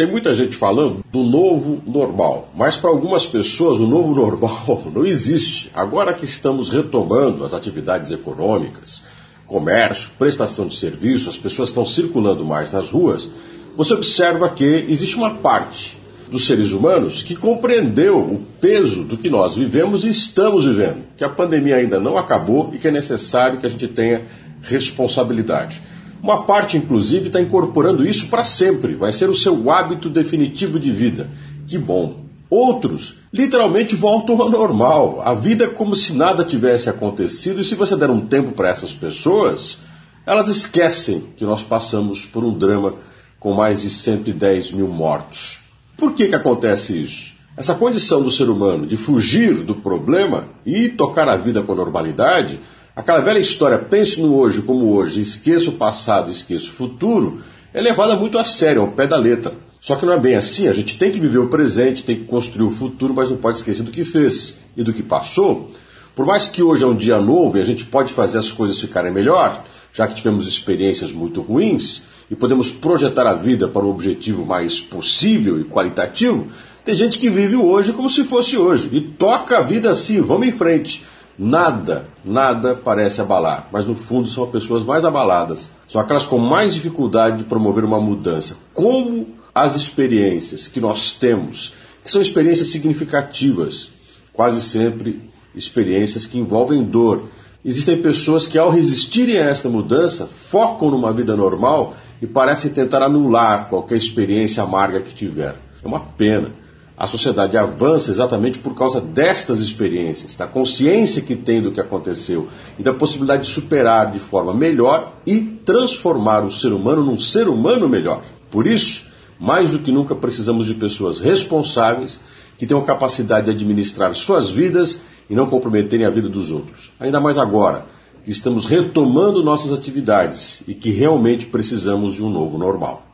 Tem muita gente falando do novo normal, mas para algumas pessoas o novo normal não existe. Agora que estamos retomando as atividades econômicas, comércio, prestação de serviço, as pessoas estão circulando mais nas ruas, você observa que existe uma parte dos seres humanos que compreendeu o peso do que nós vivemos e estamos vivendo, que a pandemia ainda não acabou e que é necessário que a gente tenha responsabilidade. Uma parte, inclusive, está incorporando isso para sempre, vai ser o seu hábito definitivo de vida. Que bom! Outros literalmente voltam ao normal, a vida é como se nada tivesse acontecido, e se você der um tempo para essas pessoas, elas esquecem que nós passamos por um drama com mais de 110 mil mortos. Por que, que acontece isso? Essa condição do ser humano de fugir do problema e tocar a vida com normalidade Aquela velha história, pense no hoje como hoje, esqueça o passado, esqueça o futuro, é levada muito a sério, ao pé da letra. Só que não é bem assim, a gente tem que viver o presente, tem que construir o futuro, mas não pode esquecer do que fez e do que passou. Por mais que hoje é um dia novo e a gente pode fazer as coisas ficarem melhor, já que tivemos experiências muito ruins e podemos projetar a vida para um objetivo mais possível e qualitativo, tem gente que vive hoje como se fosse hoje e toca a vida assim, vamos em frente. Nada, nada parece abalar, mas no fundo são as pessoas mais abaladas. São aquelas com mais dificuldade de promover uma mudança. Como as experiências que nós temos, que são experiências significativas, quase sempre experiências que envolvem dor. Existem pessoas que, ao resistirem a esta mudança, focam numa vida normal e parecem tentar anular qualquer experiência amarga que tiver. É uma pena. A sociedade avança exatamente por causa destas experiências, da consciência que tem do que aconteceu e da possibilidade de superar de forma melhor e transformar o ser humano num ser humano melhor. Por isso, mais do que nunca precisamos de pessoas responsáveis que tenham capacidade de administrar suas vidas e não comprometerem a vida dos outros. Ainda mais agora, que estamos retomando nossas atividades e que realmente precisamos de um novo normal.